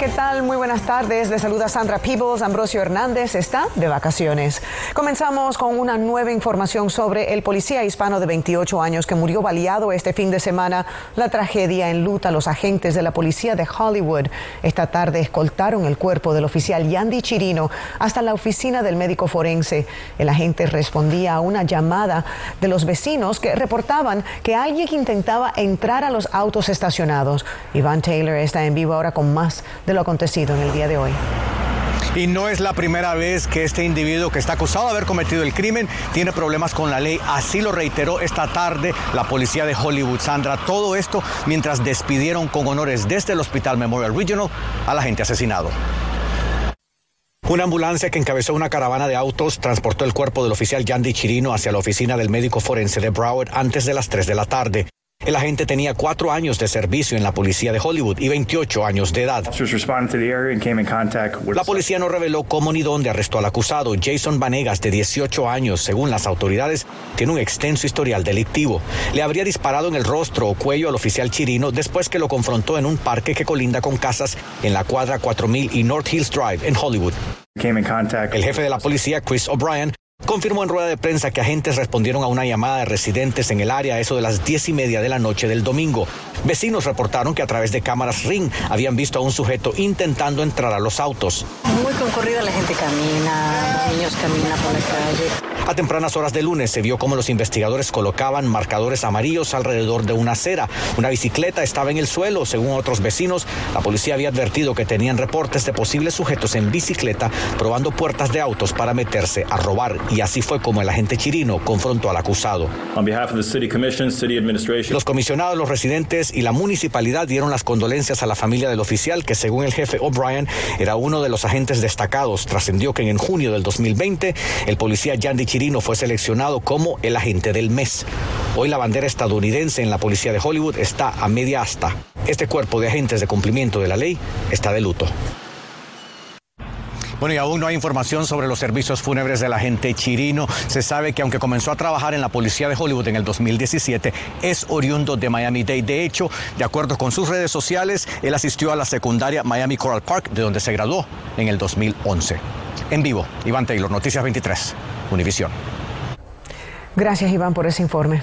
¿Qué tal? Muy buenas tardes. Les saluda Sandra Peebles. Ambrosio Hernández está de vacaciones. Comenzamos con una nueva información sobre el policía hispano de 28 años que murió baleado este fin de semana. La tragedia enluta a los agentes de la policía de Hollywood. Esta tarde escoltaron el cuerpo del oficial Yandy Chirino hasta la oficina del médico forense. El agente respondía a una llamada de los vecinos que reportaban que alguien intentaba entrar a los autos estacionados. Iván Taylor está en vivo ahora con más de lo acontecido en el día de hoy. Y no es la primera vez que este individuo que está acusado de haber cometido el crimen tiene problemas con la ley. Así lo reiteró esta tarde la policía de Hollywood. Sandra, todo esto mientras despidieron con honores desde el Hospital Memorial Regional al agente asesinado. Una ambulancia que encabezó una caravana de autos transportó el cuerpo del oficial Yandy Chirino hacia la oficina del médico forense de Broward antes de las 3 de la tarde. El agente tenía cuatro años de servicio en la policía de Hollywood y 28 años de edad. La policía no reveló cómo ni dónde arrestó al acusado. Jason Vanegas, de 18 años, según las autoridades, tiene un extenso historial delictivo. Le habría disparado en el rostro o cuello al oficial chirino después que lo confrontó en un parque que colinda con casas en la cuadra 4000 y North Hills Drive en Hollywood. El jefe de la policía, Chris O'Brien, confirmó en rueda de prensa que agentes respondieron a una llamada de residentes en el área a eso de las diez y media de la noche del domingo. Vecinos reportaron que a través de cámaras Ring habían visto a un sujeto intentando entrar a los autos. Muy concurrida, la gente camina, niños caminan por la calle. A tempranas horas de lunes se vio cómo los investigadores colocaban marcadores amarillos alrededor de una acera. Una bicicleta estaba en el suelo. Según otros vecinos, la policía había advertido que tenían reportes de posibles sujetos en bicicleta probando puertas de autos para meterse a robar. Y así fue como el agente chirino confrontó al acusado. Los comisionados, los residentes y la municipalidad dieron las condolencias a la familia del oficial que según el jefe O'Brien era uno de los agentes destacados. Trascendió que en junio del 2020 el policía Yandy Chirino fue seleccionado como el agente del mes. Hoy la bandera estadounidense en la policía de Hollywood está a media asta. Este cuerpo de agentes de cumplimiento de la ley está de luto. Bueno, y aún no hay información sobre los servicios fúnebres del agente Chirino. Se sabe que aunque comenzó a trabajar en la policía de Hollywood en el 2017, es oriundo de Miami-Dade. De hecho, de acuerdo con sus redes sociales, él asistió a la secundaria Miami Coral Park, de donde se graduó en el 2011. En vivo, Iván Taylor, Noticias 23. Univisión. Gracias, Iván, por ese informe.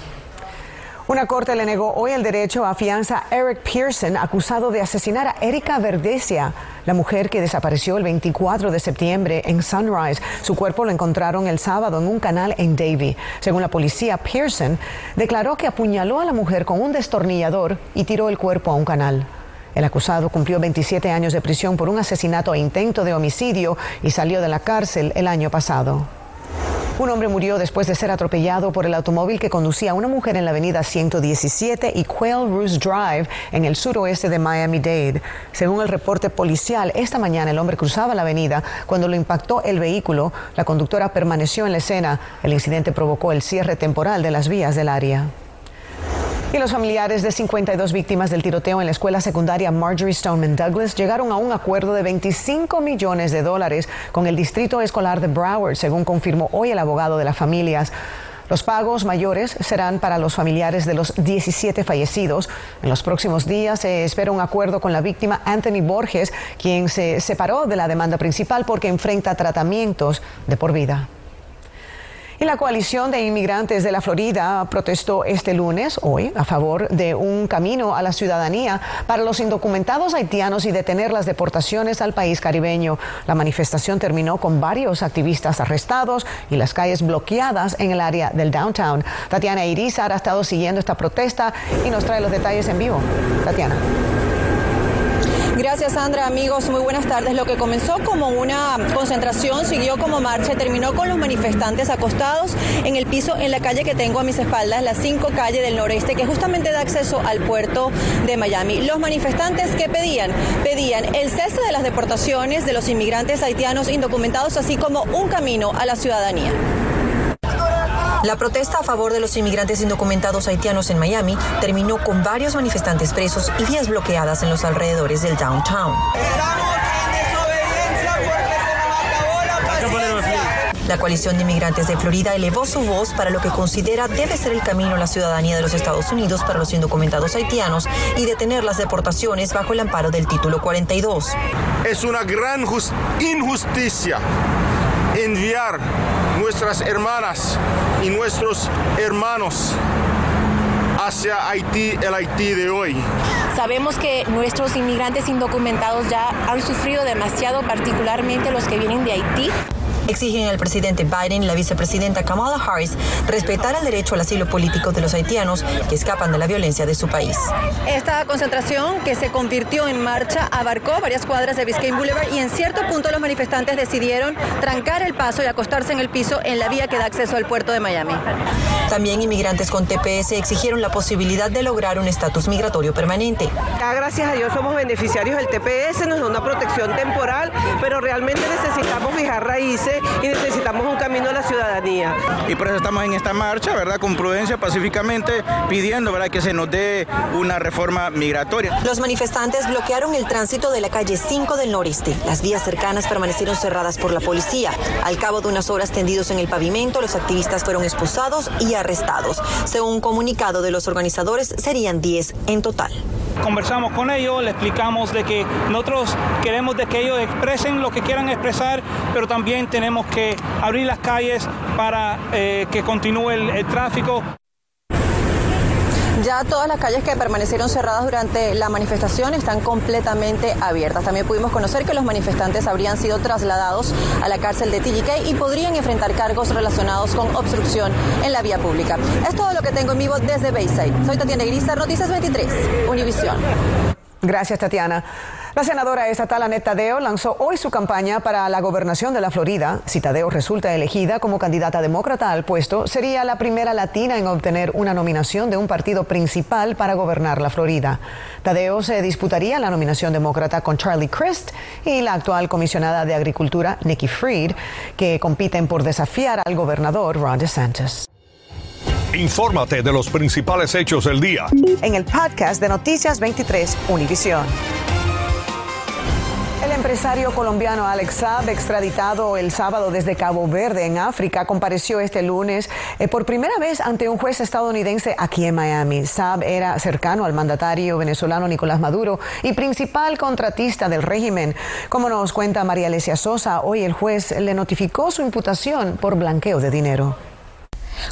Una corte le negó hoy el derecho a fianza a Eric Pearson, acusado de asesinar a Erika Verdesia, la mujer que desapareció el 24 de septiembre en Sunrise. Su cuerpo lo encontraron el sábado en un canal en Davie. Según la policía, Pearson declaró que apuñaló a la mujer con un destornillador y tiró el cuerpo a un canal. El acusado cumplió 27 años de prisión por un asesinato e intento de homicidio y salió de la cárcel el año pasado. Un hombre murió después de ser atropellado por el automóvil que conducía a una mujer en la avenida 117 y Quail Roost Drive en el suroeste de Miami-Dade. Según el reporte policial, esta mañana el hombre cruzaba la avenida cuando lo impactó el vehículo. La conductora permaneció en la escena. El incidente provocó el cierre temporal de las vías del área. Y los familiares de 52 víctimas del tiroteo en la escuela secundaria Marjorie Stoneman Douglas llegaron a un acuerdo de 25 millones de dólares con el distrito escolar de Broward, según confirmó hoy el abogado de las familias. Los pagos mayores serán para los familiares de los 17 fallecidos. En los próximos días se espera un acuerdo con la víctima Anthony Borges, quien se separó de la demanda principal porque enfrenta tratamientos de por vida. Y la coalición de inmigrantes de la Florida protestó este lunes, hoy, a favor de un camino a la ciudadanía para los indocumentados haitianos y detener las deportaciones al país caribeño. La manifestación terminó con varios activistas arrestados y las calles bloqueadas en el área del downtown. Tatiana Irizar ha estado siguiendo esta protesta y nos trae los detalles en vivo. Tatiana. Gracias, Sandra. Amigos, muy buenas tardes. Lo que comenzó como una concentración siguió como marcha y terminó con los manifestantes acostados en el piso en la calle que tengo a mis espaldas, la 5 calle del noreste, que justamente da acceso al puerto de Miami. Los manifestantes que pedían, pedían el cese de las deportaciones de los inmigrantes haitianos indocumentados, así como un camino a la ciudadanía. La protesta a favor de los inmigrantes indocumentados haitianos en Miami terminó con varios manifestantes presos y vías bloqueadas en los alrededores del downtown. La coalición de inmigrantes de Florida elevó su voz para lo que considera debe ser el camino a la ciudadanía de los Estados Unidos para los indocumentados haitianos y detener las deportaciones bajo el amparo del título 42. Es una gran injusticia enviar nuestras hermanas y nuestros hermanos hacia Haití, el Haití de hoy. Sabemos que nuestros inmigrantes indocumentados ya han sufrido demasiado, particularmente los que vienen de Haití exigen al presidente Biden y la vicepresidenta Kamala Harris respetar el derecho al asilo político de los haitianos que escapan de la violencia de su país. Esta concentración que se convirtió en marcha abarcó varias cuadras de Biscayne Boulevard y en cierto punto los manifestantes decidieron trancar el paso y acostarse en el piso en la vía que da acceso al puerto de Miami. También inmigrantes con TPS exigieron la posibilidad de lograr un estatus migratorio permanente. gracias a Dios somos beneficiarios del TPS, nos da una protección temporal, pero realmente necesitamos fijar raíces y necesitamos un camino a la ciudadanía. Y por eso estamos en esta marcha, ¿verdad? Con prudencia, pacíficamente, pidiendo, ¿verdad? Que se nos dé una reforma migratoria. Los manifestantes bloquearon el tránsito de la calle 5 del noreste. Las vías cercanas permanecieron cerradas por la policía. Al cabo de unas horas tendidos en el pavimento, los activistas fueron expulsados y arrestados. Según un comunicado de los organizadores, serían 10 en total conversamos con ellos, le explicamos de que nosotros queremos de que ellos expresen lo que quieran expresar, pero también tenemos que abrir las calles para eh, que continúe el tráfico. Ya todas las calles que permanecieron cerradas durante la manifestación están completamente abiertas. También pudimos conocer que los manifestantes habrían sido trasladados a la cárcel de TGK y podrían enfrentar cargos relacionados con obstrucción en la vía pública. Es todo lo que tengo en vivo desde Bayside. Soy Tatiana Grisa, Noticias 23, Univisión. Gracias, Tatiana. La senadora estatal Annette Tadeo lanzó hoy su campaña para la gobernación de la Florida. Si Tadeo resulta elegida como candidata demócrata al puesto, sería la primera latina en obtener una nominación de un partido principal para gobernar la Florida. Tadeo se disputaría la nominación demócrata con Charlie Crist y la actual comisionada de Agricultura, Nikki Fried, que compiten por desafiar al gobernador Ron DeSantis. Infórmate de los principales hechos del día. En el podcast de Noticias 23, Univisión. El empresario colombiano Alex Saab, extraditado el sábado desde Cabo Verde, en África, compareció este lunes eh, por primera vez ante un juez estadounidense aquí en Miami. Saab era cercano al mandatario venezolano Nicolás Maduro y principal contratista del régimen. Como nos cuenta María Alesia Sosa, hoy el juez le notificó su imputación por blanqueo de dinero.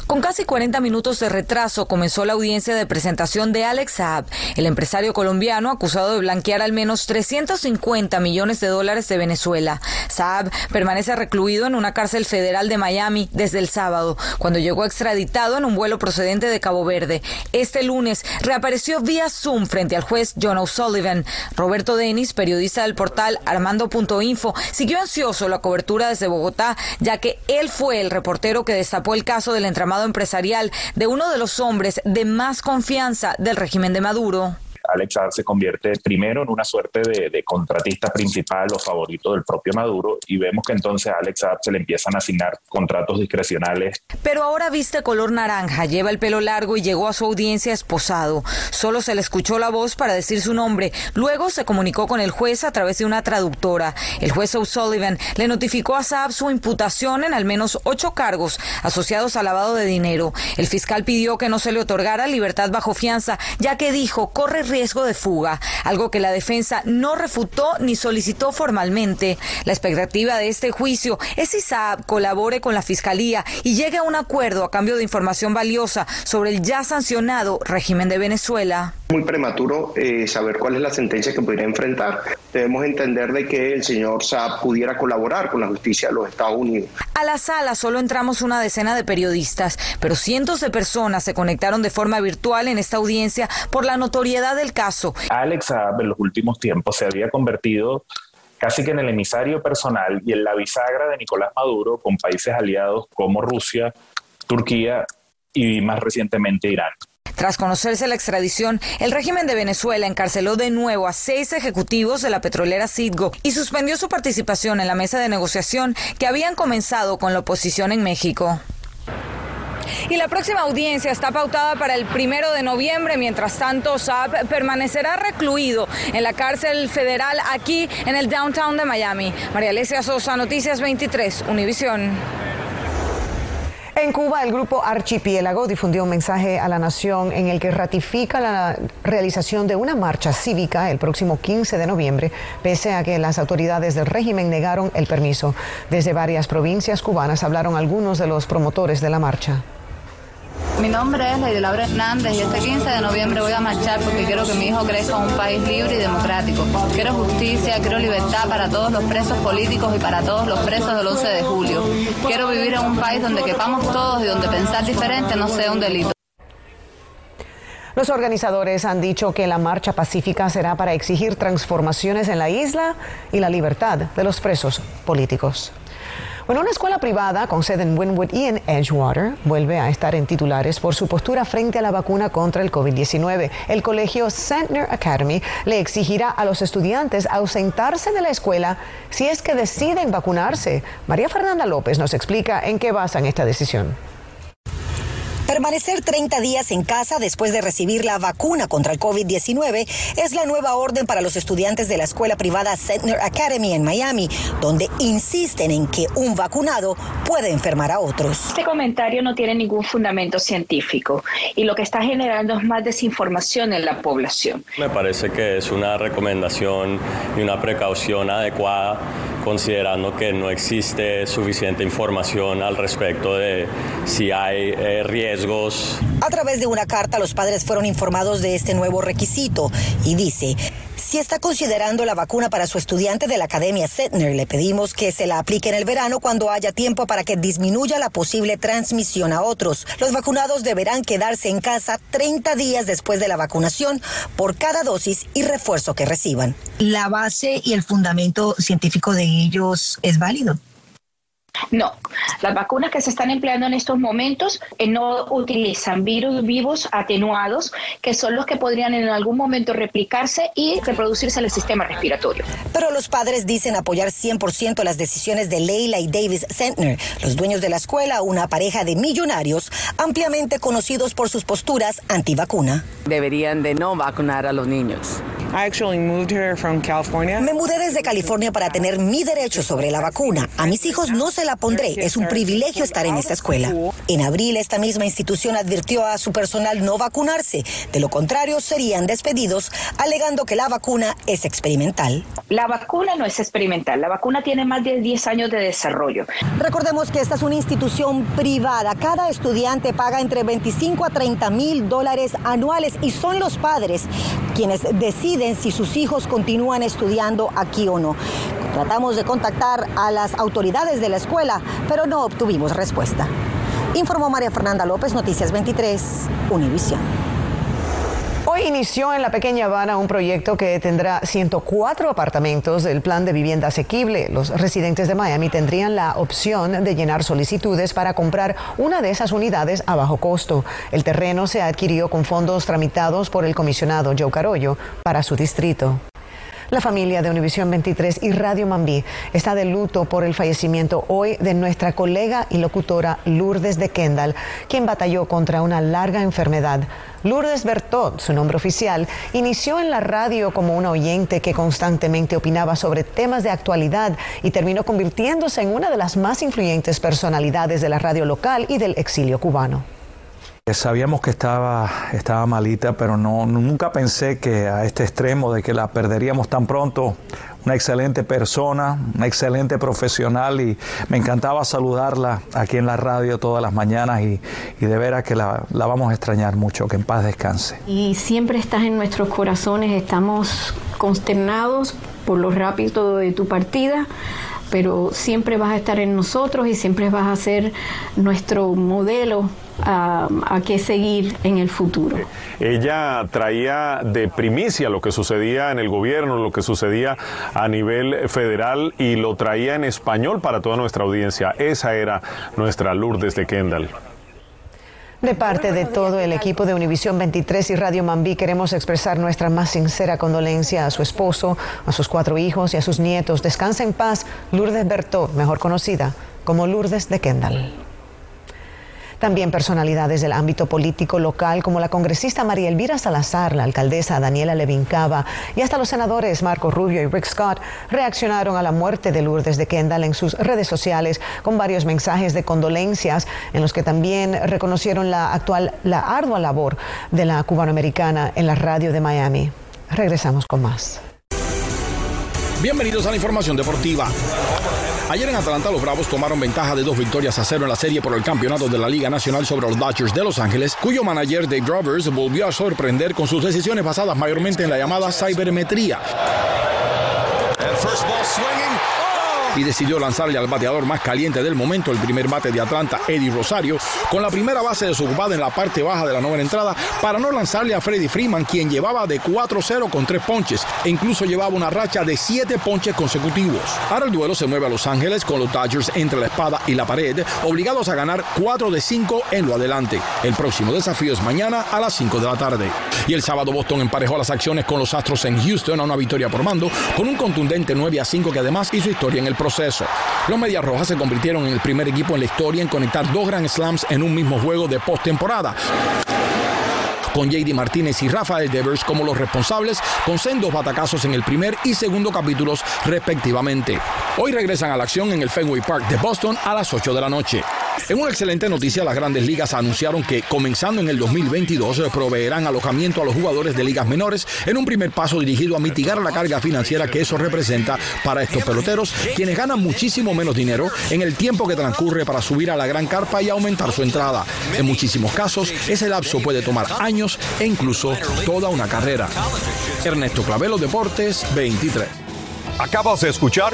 Con casi 40 minutos de retraso comenzó la audiencia de presentación de Alex Saab, el empresario colombiano acusado de blanquear al menos 350 millones de dólares de Venezuela. Saab permanece recluido en una cárcel federal de Miami desde el sábado, cuando llegó extraditado en un vuelo procedente de Cabo Verde. Este lunes reapareció vía Zoom frente al juez John O'Sullivan. Roberto Denis, periodista del portal Armando.info, siguió ansioso la cobertura desde Bogotá, ya que él fue el reportero que destapó el caso del entramado empresarial de uno de los hombres de más confianza del régimen de Maduro. Alex se convierte primero en una suerte de, contratista principal o favorito del propio Maduro y vemos que entonces a Alex Saab se le empiezan a asignar contratos discrecionales. Pero ahora viste color naranja, lleva el pelo largo y llegó a su audiencia esposado. Solo se le escuchó la voz para decir su nombre. Luego se comunicó con el juez a través de una traductora. El juez O'Sullivan le notificó a Saab su imputación en al menos ocho cargos asociados al lavado de dinero. El fiscal pidió que no se le otorgara libertad bajo fianza, ya que dijo corre riesgo riesgo de fuga, algo que la defensa no refutó ni solicitó formalmente. La expectativa de este juicio es si Saab colabore con la Fiscalía y llegue a un acuerdo a cambio de información valiosa sobre el ya sancionado régimen de Venezuela. Muy prematuro eh, saber cuál es la sentencia que podría enfrentar. Debemos entender de que el señor Saab pudiera colaborar con la justicia de los Estados Unidos. A la sala solo entramos una decena de periodistas, pero cientos de personas se conectaron de forma virtual en esta audiencia por la notoriedad del caso. Alex en los últimos tiempos se había convertido casi que en el emisario personal y en la bisagra de Nicolás Maduro con países aliados como Rusia, Turquía y más recientemente Irán. Tras conocerse la extradición, el régimen de Venezuela encarceló de nuevo a seis ejecutivos de la petrolera Citgo y suspendió su participación en la mesa de negociación que habían comenzado con la oposición en México. Y la próxima audiencia está pautada para el primero de noviembre. Mientras tanto, Saab permanecerá recluido en la cárcel federal aquí en el downtown de Miami. María Alesia Sosa, Noticias 23, Univisión. En Cuba, el grupo Archipiélago difundió un mensaje a la nación en el que ratifica la realización de una marcha cívica el próximo 15 de noviembre, pese a que las autoridades del régimen negaron el permiso. Desde varias provincias cubanas hablaron algunos de los promotores de la marcha. Mi nombre es Lady Laura Hernández y este 15 de noviembre voy a marchar porque quiero que mi hijo crezca en un país libre y democrático. Quiero justicia, quiero libertad para todos los presos políticos y para todos los presos del 11 de julio. Quiero vivir en un país donde quepamos todos y donde pensar diferente no sea un delito. Los organizadores han dicho que la marcha pacífica será para exigir transformaciones en la isla y la libertad de los presos políticos. Bueno, una escuela privada con sede en Wynwood y en Edgewater vuelve a estar en titulares por su postura frente a la vacuna contra el COVID-19. El colegio Sentner Academy le exigirá a los estudiantes ausentarse de la escuela si es que deciden vacunarse. María Fernanda López nos explica en qué basan esta decisión. Permanecer 30 días en casa después de recibir la vacuna contra el COVID-19 es la nueva orden para los estudiantes de la escuela privada Sentner Academy en Miami, donde insisten en que un vacunado puede enfermar a otros. Este comentario no tiene ningún fundamento científico y lo que está generando es más desinformación en la población. Me parece que es una recomendación y una precaución adecuada considerando que no existe suficiente información al respecto de si hay eh, riesgos. A través de una carta, los padres fueron informados de este nuevo requisito y dice, si está considerando la vacuna para su estudiante de la Academia Setner, le pedimos que se la aplique en el verano cuando haya tiempo para que disminuya la posible transmisión a otros. Los vacunados deberán quedarse en casa 30 días después de la vacunación por cada dosis y refuerzo que reciban. La base y el fundamento científico de ellos es válido. No, las vacunas que se están empleando en estos momentos eh, no utilizan virus vivos atenuados, que son los que podrían en algún momento replicarse y reproducirse en el sistema respiratorio. Pero los padres dicen apoyar 100% las decisiones de Leila y Davis Sentner, los dueños de la escuela, una pareja de millonarios ampliamente conocidos por sus posturas antivacuna. Deberían de no vacunar a los niños. Me mudé desde California para tener mi derecho sobre la vacuna. A mis hijos no se la pondré. Es un privilegio estar en esta escuela. En abril, esta misma institución advirtió a su personal no vacunarse. De lo contrario, serían despedidos, alegando que la vacuna es experimental. La vacuna no es experimental. La vacuna tiene más de 10 años de desarrollo. Recordemos que esta es una institución privada. Cada estudiante paga entre 25 a 30 mil dólares anuales y son los padres quienes deciden si sus hijos continúan estudiando aquí o no. Tratamos de contactar a las autoridades de la escuela, pero no obtuvimos respuesta. Informó María Fernanda López, Noticias 23, Univisión. Inició en la pequeña Habana un proyecto que tendrá 104 apartamentos del plan de vivienda asequible. Los residentes de Miami tendrían la opción de llenar solicitudes para comprar una de esas unidades a bajo costo. El terreno se adquirió con fondos tramitados por el comisionado Joe Carollo para su distrito. La familia de Univisión 23 y Radio Mambí está de luto por el fallecimiento hoy de nuestra colega y locutora Lourdes de Kendall, quien batalló contra una larga enfermedad. Lourdes Bertot, su nombre oficial, inició en la radio como una oyente que constantemente opinaba sobre temas de actualidad y terminó convirtiéndose en una de las más influyentes personalidades de la radio local y del exilio cubano. Sabíamos que estaba, estaba malita, pero no, nunca pensé que a este extremo de que la perderíamos tan pronto. Una excelente persona, una excelente profesional y me encantaba saludarla aquí en la radio todas las mañanas y, y de veras que la, la vamos a extrañar mucho, que en paz descanse. Y siempre estás en nuestros corazones, estamos consternados por lo rápido de tu partida pero siempre vas a estar en nosotros y siempre vas a ser nuestro modelo a, a qué seguir en el futuro. Ella traía de primicia lo que sucedía en el gobierno, lo que sucedía a nivel federal y lo traía en español para toda nuestra audiencia. Esa era nuestra Lourdes de Kendall. De parte de todo el equipo de Univisión 23 y Radio Mambí queremos expresar nuestra más sincera condolencia a su esposo, a sus cuatro hijos y a sus nietos. Descansa en paz, Lourdes Bertot, mejor conocida como Lourdes de Kendall. También personalidades del ámbito político local como la congresista María Elvira Salazar, la alcaldesa Daniela Levincava y hasta los senadores Marco Rubio y Rick Scott reaccionaron a la muerte de Lourdes de Kendall en sus redes sociales con varios mensajes de condolencias en los que también reconocieron la actual la ardua labor de la cubanoamericana en la radio de Miami. Regresamos con más. Bienvenidos a la información deportiva. Ayer en Atlanta los Bravos tomaron ventaja de dos victorias a cero en la serie por el campeonato de la Liga Nacional sobre los Dodgers de Los Ángeles, cuyo manager Dave Drovers volvió a sorprender con sus decisiones basadas mayormente en la llamada cibermetría y decidió lanzarle al bateador más caliente del momento, el primer bate de Atlanta, Eddie Rosario, con la primera base desocupada en la parte baja de la novena entrada para no lanzarle a Freddy Freeman, quien llevaba de 4-0 con tres ponches e incluso llevaba una racha de siete ponches consecutivos. Ahora el duelo se mueve a Los Ángeles con los Dodgers entre la espada y la pared, obligados a ganar 4 de 5 en lo adelante. El próximo desafío es mañana a las 5 de la tarde. Y el sábado Boston emparejó las acciones con los Astros en Houston a una victoria por mando, con un contundente 9 a 5 que además hizo historia en el Los Medias Rojas se convirtieron en el primer equipo en la historia en conectar dos Grand Slams en un mismo juego de postemporada con JD Martínez y Rafael Devers como los responsables, con sendos batacazos en el primer y segundo capítulos respectivamente. Hoy regresan a la acción en el Fenway Park de Boston a las 8 de la noche. En una excelente noticia, las grandes ligas anunciaron que comenzando en el 2022 proveerán alojamiento a los jugadores de ligas menores en un primer paso dirigido a mitigar la carga financiera que eso representa para estos peloteros, quienes ganan muchísimo menos dinero en el tiempo que transcurre para subir a la gran carpa y aumentar su entrada. En muchísimos casos, ese lapso puede tomar años e incluso toda una carrera. Ernesto Clavelo Deportes 23. Acabas de escuchar